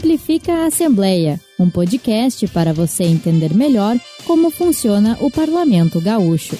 Simplifica a Assembleia, um podcast para você entender melhor como funciona o Parlamento Gaúcho.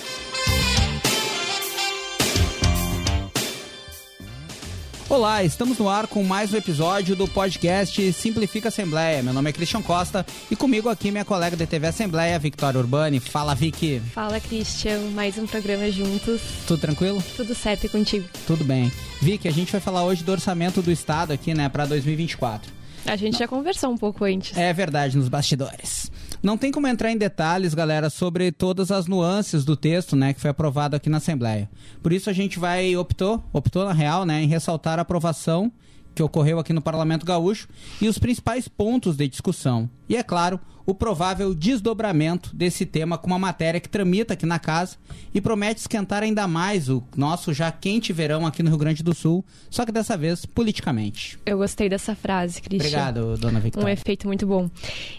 Olá, estamos no ar com mais um episódio do podcast Simplifica Assembleia. Meu nome é Christian Costa e comigo aqui minha colega da TV Assembleia, Victoria Urbani. Fala, Vicky. Fala, Christian. Mais um programa juntos. Tudo tranquilo? Tudo certo e contigo? Tudo bem. Vicky, a gente vai falar hoje do orçamento do Estado aqui, né, para 2024. A gente já conversou um pouco antes. É verdade, nos bastidores. Não tem como entrar em detalhes, galera, sobre todas as nuances do texto, né, que foi aprovado aqui na Assembleia. Por isso a gente vai optou, optou na real, né, em ressaltar a aprovação que ocorreu aqui no Parlamento Gaúcho e os principais pontos de discussão. E é claro, o provável desdobramento desse tema com uma matéria que tramita aqui na casa e promete esquentar ainda mais o nosso já quente verão aqui no Rio Grande do Sul, só que dessa vez politicamente. Eu gostei dessa frase, Cristian. Obrigado, dona Victoria. Um efeito muito bom.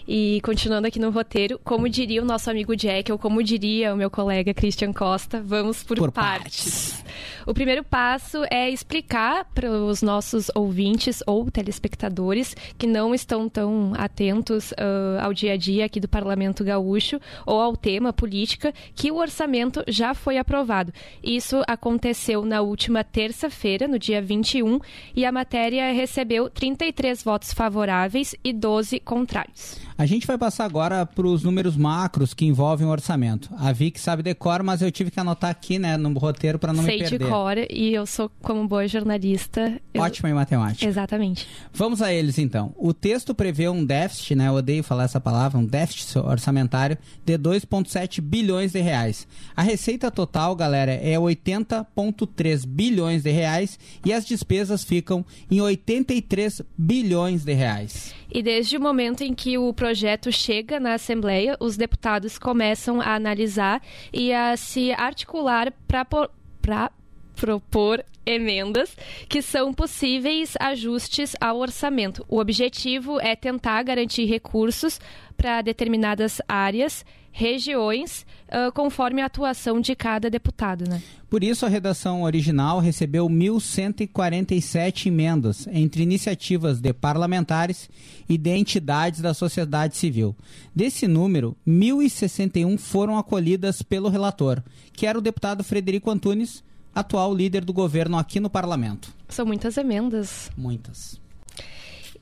E continuando aqui no roteiro, como diria o nosso amigo Jack, ou como diria o meu colega Christian Costa, vamos por, por partes. partes. O primeiro passo é explicar para os nossos ouvintes ou telespectadores que não estão tão atentos uh, ao dia a dia aqui do Parlamento Gaúcho ou ao tema política que o orçamento já foi aprovado. Isso aconteceu na última terça-feira, no dia 21, e a matéria recebeu 33 votos favoráveis e 12 contrários. A gente vai passar agora para os números macros que envolvem o orçamento. A Vic sabe decor, mas eu tive que anotar aqui, né, no roteiro para não Sei me perder. Sei de cor e eu sou como boa jornalista. Ótima eu... em matemática. Exatamente. Vamos a eles então. O texto prevê um déficit, né, eu odeio falar essa palavra, um déficit orçamentário de 2,7 bilhões de reais. A receita total, galera, é 80,3 bilhões de reais e as despesas ficam em 83 bilhões de reais. E desde o momento em que o projeto chega na Assembleia, os deputados começam a analisar e a se articular para propor emendas que são possíveis ajustes ao orçamento. O objetivo é tentar garantir recursos para determinadas áreas, regiões, uh, conforme a atuação de cada deputado. Né? Por isso, a redação original recebeu 1.147 emendas entre iniciativas de parlamentares e de entidades da sociedade civil. Desse número, 1.061 foram acolhidas pelo relator, que era o deputado Frederico Antunes, atual líder do governo aqui no parlamento. São muitas emendas. Muitas.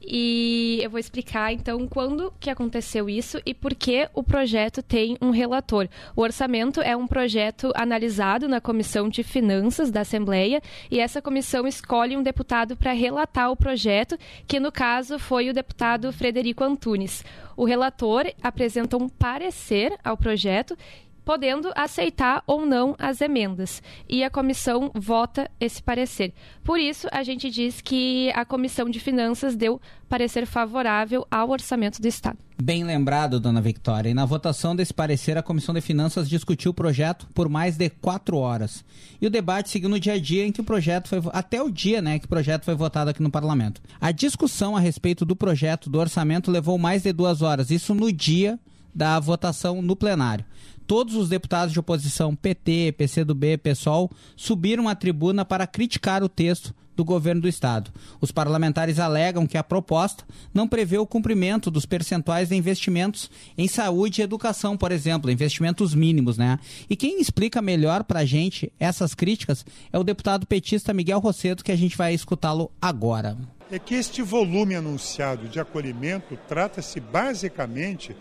E eu vou explicar então quando que aconteceu isso e por que o projeto tem um relator. O orçamento é um projeto analisado na Comissão de Finanças da Assembleia e essa comissão escolhe um deputado para relatar o projeto, que no caso foi o deputado Frederico Antunes. O relator apresenta um parecer ao projeto podendo aceitar ou não as emendas. E a comissão vota esse parecer. Por isso, a gente diz que a Comissão de Finanças deu parecer favorável ao orçamento do Estado. Bem lembrado, dona Victoria. E na votação desse parecer, a Comissão de Finanças discutiu o projeto por mais de quatro horas. E o debate seguiu no dia a dia em que o projeto foi. até o dia né, que o projeto foi votado aqui no parlamento. A discussão a respeito do projeto do orçamento levou mais de duas horas. Isso no dia da votação no plenário todos os deputados de oposição PT, PCdoB, PSOL subiram à tribuna para criticar o texto do governo do estado. Os parlamentares alegam que a proposta não prevê o cumprimento dos percentuais de investimentos em saúde e educação, por exemplo, investimentos mínimos, né? E quem explica melhor para a gente essas críticas é o deputado petista Miguel Rosseto, que a gente vai escutá-lo agora. É que este volume anunciado de acolhimento trata-se basicamente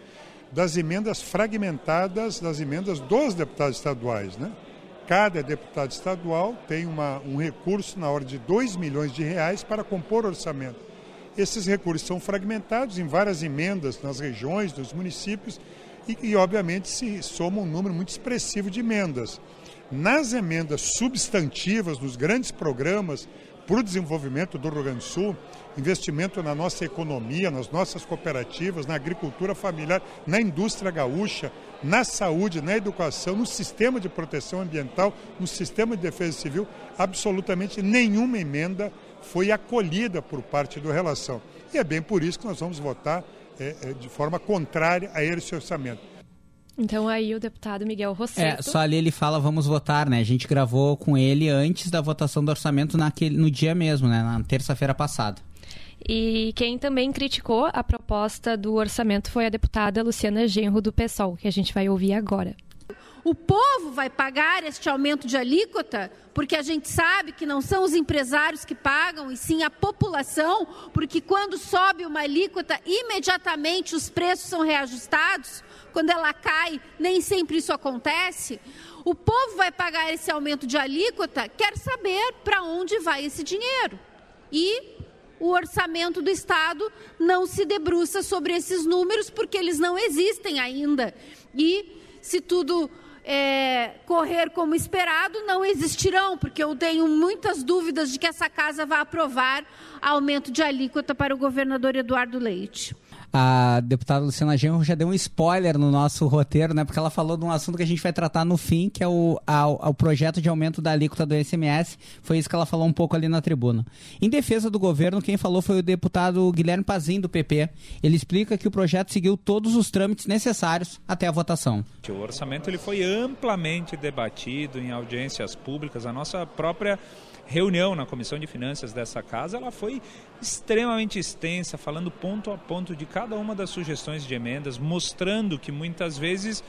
das emendas fragmentadas das emendas dos deputados estaduais. Né? Cada deputado estadual tem uma, um recurso na ordem de 2 milhões de reais para compor orçamento. Esses recursos são fragmentados em várias emendas nas regiões, dos municípios, e, e obviamente se soma um número muito expressivo de emendas. Nas emendas substantivas, nos grandes programas para o desenvolvimento do Rio Grande do Sul, investimento na nossa economia, nas nossas cooperativas, na agricultura familiar, na indústria gaúcha, na saúde, na educação, no sistema de proteção ambiental, no sistema de defesa civil, absolutamente nenhuma emenda foi acolhida por parte do relação. E é bem por isso que nós vamos votar é, de forma contrária a esse orçamento. Então aí o deputado Miguel Rosseto... É, só ali ele fala vamos votar, né? A gente gravou com ele antes da votação do orçamento naquele, no dia mesmo, né? Na terça-feira passada. E quem também criticou a proposta do orçamento foi a deputada Luciana Genro, do PSOL, que a gente vai ouvir agora. O povo vai pagar este aumento de alíquota, porque a gente sabe que não são os empresários que pagam, e sim a população, porque quando sobe uma alíquota, imediatamente os preços são reajustados. Quando ela cai, nem sempre isso acontece. O povo vai pagar esse aumento de alíquota, quer saber para onde vai esse dinheiro. E o orçamento do Estado não se debruça sobre esses números, porque eles não existem ainda. E se tudo é, correr como esperado, não existirão, porque eu tenho muitas dúvidas de que essa casa vai aprovar aumento de alíquota para o governador Eduardo Leite a deputada Luciana Genro já deu um spoiler no nosso roteiro, né? Porque ela falou de um assunto que a gente vai tratar no fim, que é o, a, o projeto de aumento da alíquota do SMS. Foi isso que ela falou um pouco ali na tribuna. Em defesa do governo, quem falou foi o deputado Guilherme Pazin, do PP. Ele explica que o projeto seguiu todos os trâmites necessários até a votação. O orçamento ele foi amplamente debatido em audiências públicas. A nossa própria reunião na Comissão de Finanças dessa casa, ela foi extremamente extensa, falando ponto a ponto de cada uma das sugestões de emendas, mostrando que muitas vezes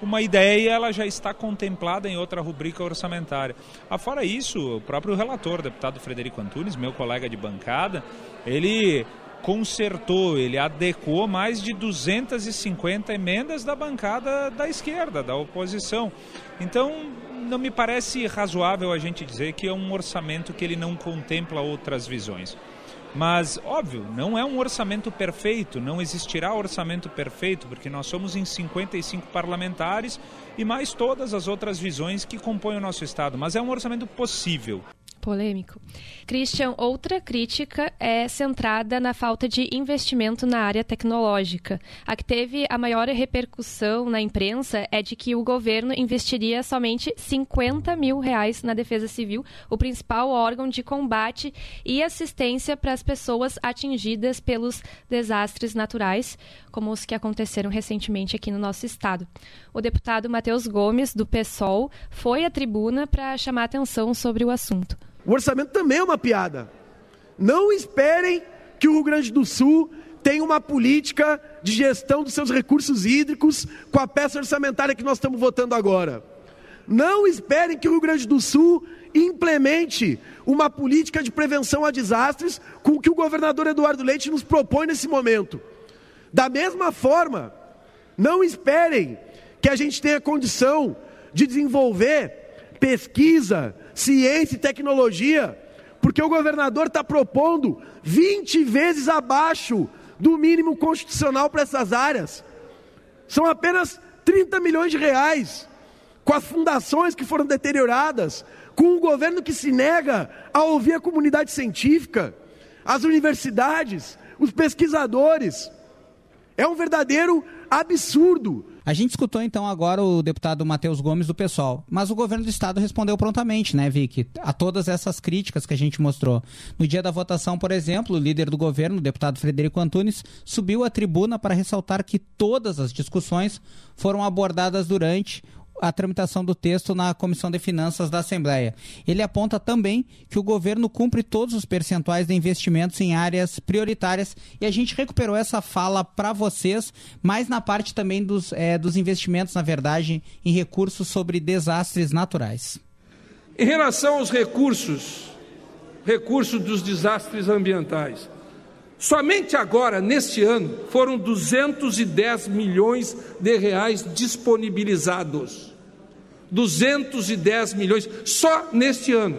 uma ideia ela já está contemplada em outra rubrica orçamentária. Afora isso, o próprio relator, deputado Frederico Antunes, meu colega de bancada, ele consertou, ele adequou mais de 250 emendas da bancada da esquerda, da oposição. Então, não me parece razoável a gente dizer que é um orçamento que ele não contempla outras visões. Mas, óbvio, não é um orçamento perfeito, não existirá orçamento perfeito, porque nós somos em 55 parlamentares e mais todas as outras visões que compõem o nosso Estado. Mas é um orçamento possível polêmico. Christian, outra crítica é centrada na falta de investimento na área tecnológica. A que teve a maior repercussão na imprensa é de que o governo investiria somente 50 mil reais na Defesa Civil, o principal órgão de combate e assistência para as pessoas atingidas pelos desastres naturais, como os que aconteceram recentemente aqui no nosso estado. O deputado Matheus Gomes, do PSOL, foi à tribuna para chamar atenção sobre o assunto. O orçamento também é uma piada. Não esperem que o Rio Grande do Sul tenha uma política de gestão dos seus recursos hídricos com a peça orçamentária que nós estamos votando agora. Não esperem que o Rio Grande do Sul implemente uma política de prevenção a desastres com o que o governador Eduardo Leite nos propõe nesse momento. Da mesma forma, não esperem que a gente tenha condição de desenvolver pesquisa, ciência e tecnologia, porque o governador está propondo 20 vezes abaixo do mínimo constitucional para essas áreas. São apenas 30 milhões de reais, com as fundações que foram deterioradas, com um governo que se nega a ouvir a comunidade científica, as universidades, os pesquisadores. É um verdadeiro absurdo a gente escutou então agora o deputado Matheus Gomes do PSOL, mas o governo do estado respondeu prontamente, né, Vicky, a todas essas críticas que a gente mostrou. No dia da votação, por exemplo, o líder do governo, o deputado Frederico Antunes, subiu à tribuna para ressaltar que todas as discussões foram abordadas durante a tramitação do texto na Comissão de Finanças da Assembleia. Ele aponta também que o governo cumpre todos os percentuais de investimentos em áreas prioritárias e a gente recuperou essa fala para vocês, mais na parte também dos, é, dos investimentos, na verdade, em recursos sobre desastres naturais. Em relação aos recursos, recursos dos desastres ambientais, Somente agora, neste ano, foram 210 milhões de reais disponibilizados. 210 milhões só neste ano.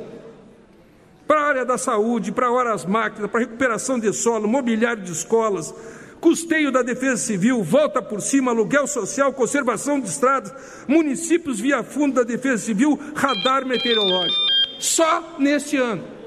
Para a área da saúde, para horas máquinas, para recuperação de solo, mobiliário de escolas, custeio da defesa civil, volta por cima, aluguel social, conservação de estradas, municípios via fundo da defesa civil, radar meteorológico. Só neste ano.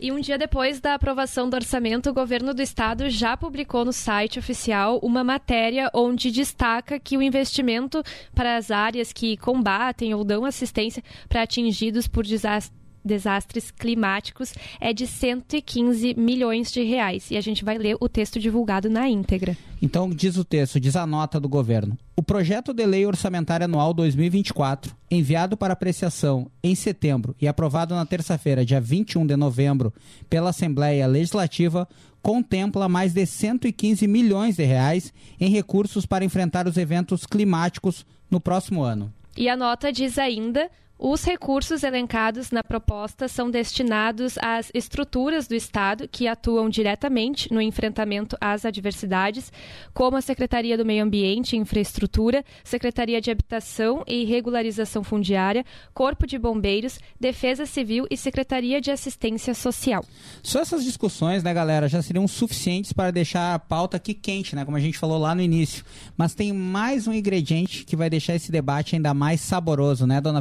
E um dia depois da aprovação do orçamento, o governo do estado já publicou no site oficial uma matéria onde destaca que o investimento para as áreas que combatem ou dão assistência para atingidos por desastres desastres climáticos é de 115 milhões de reais. E a gente vai ler o texto divulgado na íntegra. Então, diz o texto, diz a nota do governo. O projeto de lei orçamentária anual 2024, enviado para apreciação em setembro e aprovado na terça-feira, dia 21 de novembro, pela Assembleia Legislativa, contempla mais de 115 milhões de reais em recursos para enfrentar os eventos climáticos no próximo ano. E a nota diz ainda os recursos elencados na proposta são destinados às estruturas do Estado que atuam diretamente no enfrentamento às adversidades, como a Secretaria do Meio Ambiente e Infraestrutura, Secretaria de Habitação e Regularização Fundiária, Corpo de Bombeiros, Defesa Civil e Secretaria de Assistência Social. Só essas discussões, né, galera, já seriam suficientes para deixar a pauta aqui quente, né, como a gente falou lá no início. Mas tem mais um ingrediente que vai deixar esse debate ainda mais saboroso, né, dona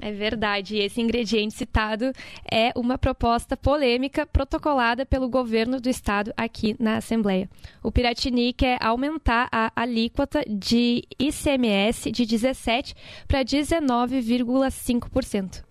É verdade. E esse ingrediente citado é uma proposta polêmica protocolada pelo governo do estado aqui na Assembleia. O Piratini quer aumentar a alíquota de ICMS de 17 para 19,5%.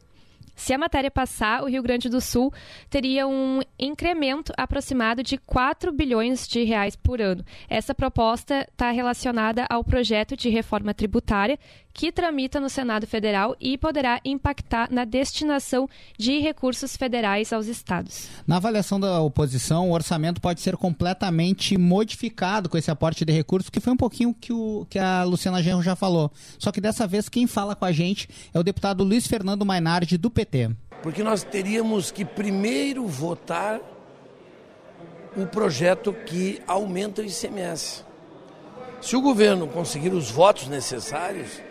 Se a matéria passar, o Rio Grande do Sul teria um incremento aproximado de 4 bilhões de reais por ano. Essa proposta está relacionada ao projeto de reforma tributária que tramita no Senado Federal e poderá impactar na destinação de recursos federais aos estados. Na avaliação da oposição, o orçamento pode ser completamente modificado com esse aporte de recursos, que foi um pouquinho que, o, que a Luciana Genro já falou. Só que dessa vez quem fala com a gente é o deputado Luiz Fernando Mainardi, do PT. Porque nós teríamos que primeiro votar o projeto que aumenta o ICMS. Se o governo conseguir os votos necessários,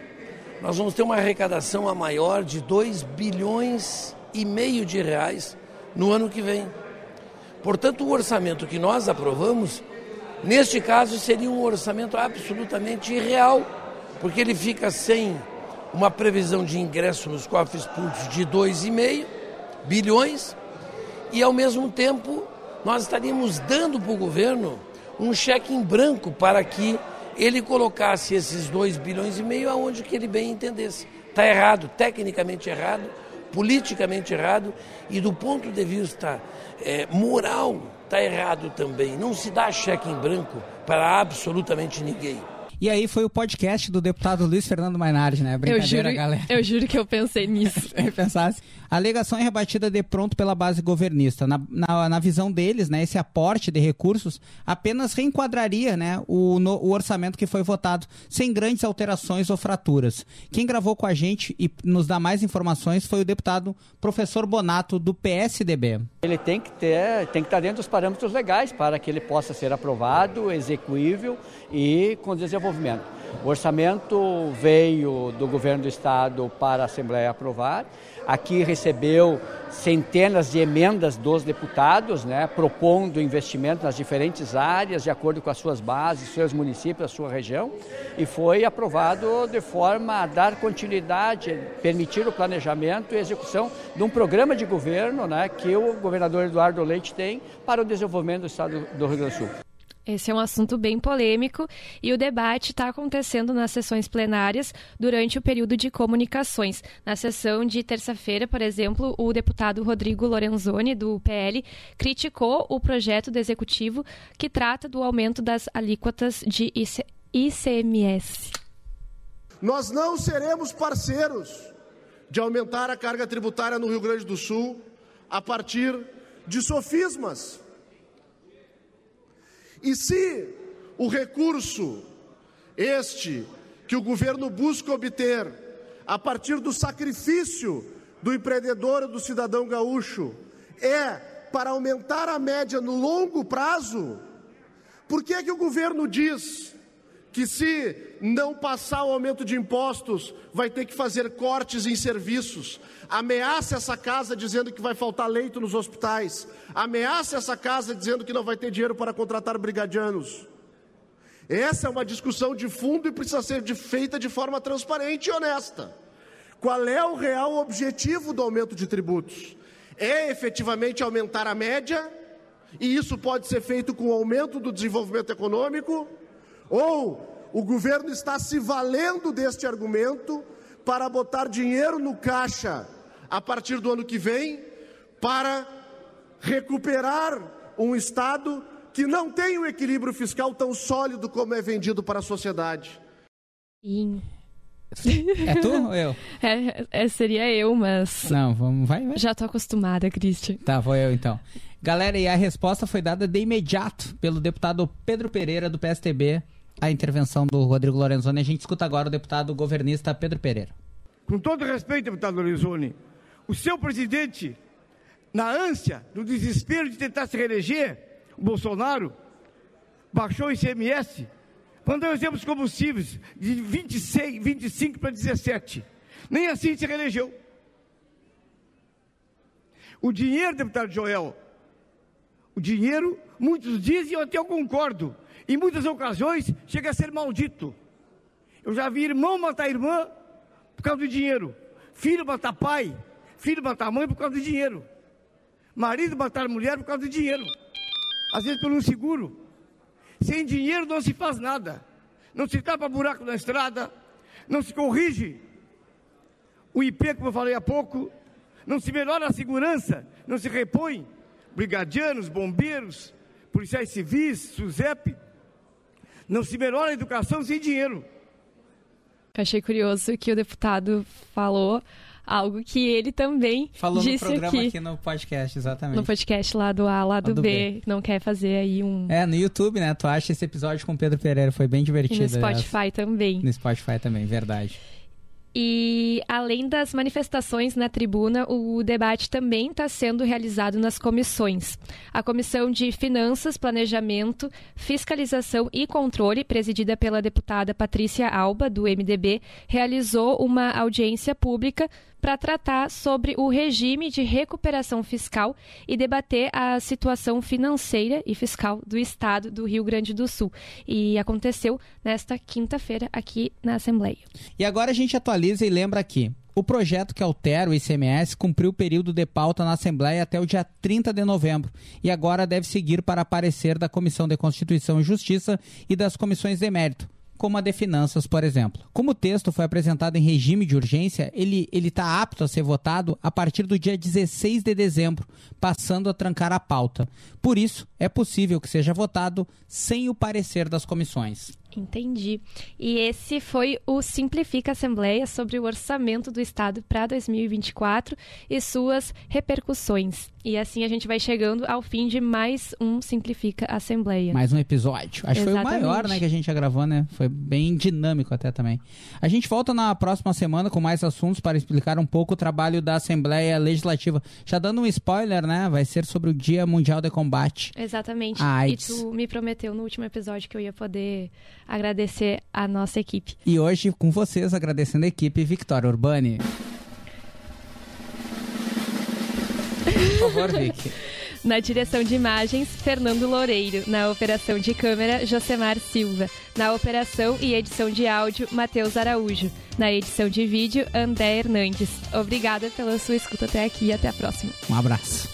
nós vamos ter uma arrecadação a maior de 2 bilhões e meio de reais no ano que vem. Portanto, o orçamento que nós aprovamos, neste caso, seria um orçamento absolutamente irreal, porque ele fica sem uma previsão de ingresso nos cofres públicos de 2,5 bilhões e, ao mesmo tempo, nós estaríamos dando para o governo um cheque em branco para que ele colocasse esses 2 bilhões e meio aonde que ele bem entendesse. Está errado, tecnicamente errado, politicamente errado e do ponto de vista é, moral está errado também. Não se dá cheque em branco para absolutamente ninguém. E aí foi o podcast do deputado Luiz Fernando Mainardi, né? Brincadeira, eu juro, galera. Eu juro que eu pensei nisso. pensasse. A alegação é rebatida de pronto pela base governista. Na, na, na, visão deles, né, esse aporte de recursos apenas reenquadraria né, o, no, o orçamento que foi votado, sem grandes alterações ou fraturas. Quem gravou com a gente e nos dá mais informações foi o deputado professor Bonato, do PSDB. Ele tem que ter, tem que estar dentro dos parâmetros legais para que ele possa ser aprovado, execuível e com desenvolvimento. O orçamento veio do governo do estado para a Assembleia aprovar. Aqui recebeu centenas de emendas dos deputados, né, propondo investimento nas diferentes áreas, de acordo com as suas bases, seus municípios, a sua região, e foi aprovado de forma a dar continuidade, permitir o planejamento e execução de um programa de governo né, que o governador Eduardo Leite tem para o desenvolvimento do estado do Rio Grande do Sul. Esse é um assunto bem polêmico e o debate está acontecendo nas sessões plenárias durante o período de comunicações. Na sessão de terça-feira, por exemplo, o deputado Rodrigo Lorenzoni, do PL, criticou o projeto do executivo que trata do aumento das alíquotas de ICMS. Nós não seremos parceiros de aumentar a carga tributária no Rio Grande do Sul a partir de sofismas e se o recurso, este que o governo busca obter a partir do sacrifício do empreendedor do cidadão gaúcho, é para aumentar a média no longo prazo, por que, é que o governo diz que se não passar o aumento de impostos, vai ter que fazer cortes em serviços. Ameaça essa casa dizendo que vai faltar leito nos hospitais. Ameaça essa casa dizendo que não vai ter dinheiro para contratar brigadianos. Essa é uma discussão de fundo e precisa ser feita de forma transparente e honesta. Qual é o real objetivo do aumento de tributos? É efetivamente aumentar a média, e isso pode ser feito com o aumento do desenvolvimento econômico? Ou o governo está se valendo deste argumento para botar dinheiro no caixa a partir do ano que vem para recuperar um Estado que não tem um equilíbrio fiscal tão sólido como é vendido para a sociedade. Sim. É tu ou eu? É, é, seria eu, mas. Não, vamos, vai, vai. Já tô acostumada, Christian. Tá, vou eu então. Galera, e a resposta foi dada de imediato pelo deputado Pedro Pereira, do PSTB, a intervenção do Rodrigo Lorenzoni. A gente escuta agora o deputado governista Pedro Pereira. Com todo respeito, deputado Lorenzoni, o seu presidente, na ânsia, no desespero de tentar se reeleger, o Bolsonaro, baixou o ICMS, quando temos combustíveis de 26, 25 para 17. Nem assim se reelegeu. O dinheiro, deputado Joel, o dinheiro, muitos dizem, eu até eu concordo, em muitas ocasiões chega a ser maldito. Eu já vi irmão matar irmã por causa do dinheiro, filho matar pai, filho matar mãe por causa do dinheiro, marido matar mulher por causa do dinheiro, às vezes por um seguro. Sem dinheiro não se faz nada, não se tapa buraco na estrada, não se corrige o IP, como eu falei há pouco, não se melhora a segurança, não se repõe. Brigadianos, bombeiros, policiais civis, SUSEP, não se melhora a educação sem dinheiro. Achei curioso que o deputado falou algo que ele também Falou disse no programa aqui, aqui no podcast, exatamente. no podcast lá do A, lá do, do B. B. Não quer fazer aí um... É, no YouTube, né? Tu acha esse episódio com o Pedro Pereira, foi bem E divertido. no Spotify também. No Spotify também, verdade. E além das manifestações na tribuna, o debate também está sendo realizado nas comissões. A Comissão de Finanças, Planejamento, Fiscalização e Controle, presidida pela deputada Patrícia Alba, do MDB, realizou uma audiência pública para tratar sobre o regime de recuperação fiscal e debater a situação financeira e fiscal do Estado do Rio Grande do Sul. E aconteceu nesta quinta-feira aqui na Assembleia. E agora a gente atualiza e lembra aqui. O projeto que altera o ICMS cumpriu o período de pauta na Assembleia até o dia 30 de novembro e agora deve seguir para parecer da Comissão de Constituição e Justiça e das comissões de mérito, como a de Finanças, por exemplo. Como o texto foi apresentado em regime de urgência, ele está apto a ser votado a partir do dia 16 de dezembro, passando a trancar a pauta. Por isso, é possível que seja votado sem o parecer das comissões. Entendi. E esse foi o Simplifica Assembleia sobre o orçamento do Estado para 2024 e suas repercussões. E assim a gente vai chegando ao fim de mais um Simplifica Assembleia. Mais um episódio. Acho que foi o maior, né, que a gente já gravou, né? Foi bem dinâmico até também. A gente volta na próxima semana com mais assuntos para explicar um pouco o trabalho da Assembleia Legislativa. Já dando um spoiler, né? Vai ser sobre o Dia Mundial de Combate. Exatamente. A E AIDS. tu me prometeu no último episódio que eu ia poder agradecer a nossa equipe. E hoje, com vocês, agradecendo a equipe Victoria Urbani. Por favor, Vic. Na direção de imagens, Fernando Loureiro. Na operação de câmera, Josemar Silva. Na operação e edição de áudio, Matheus Araújo. Na edição de vídeo, André Hernandes. Obrigada pela sua escuta até aqui e até a próxima. Um abraço.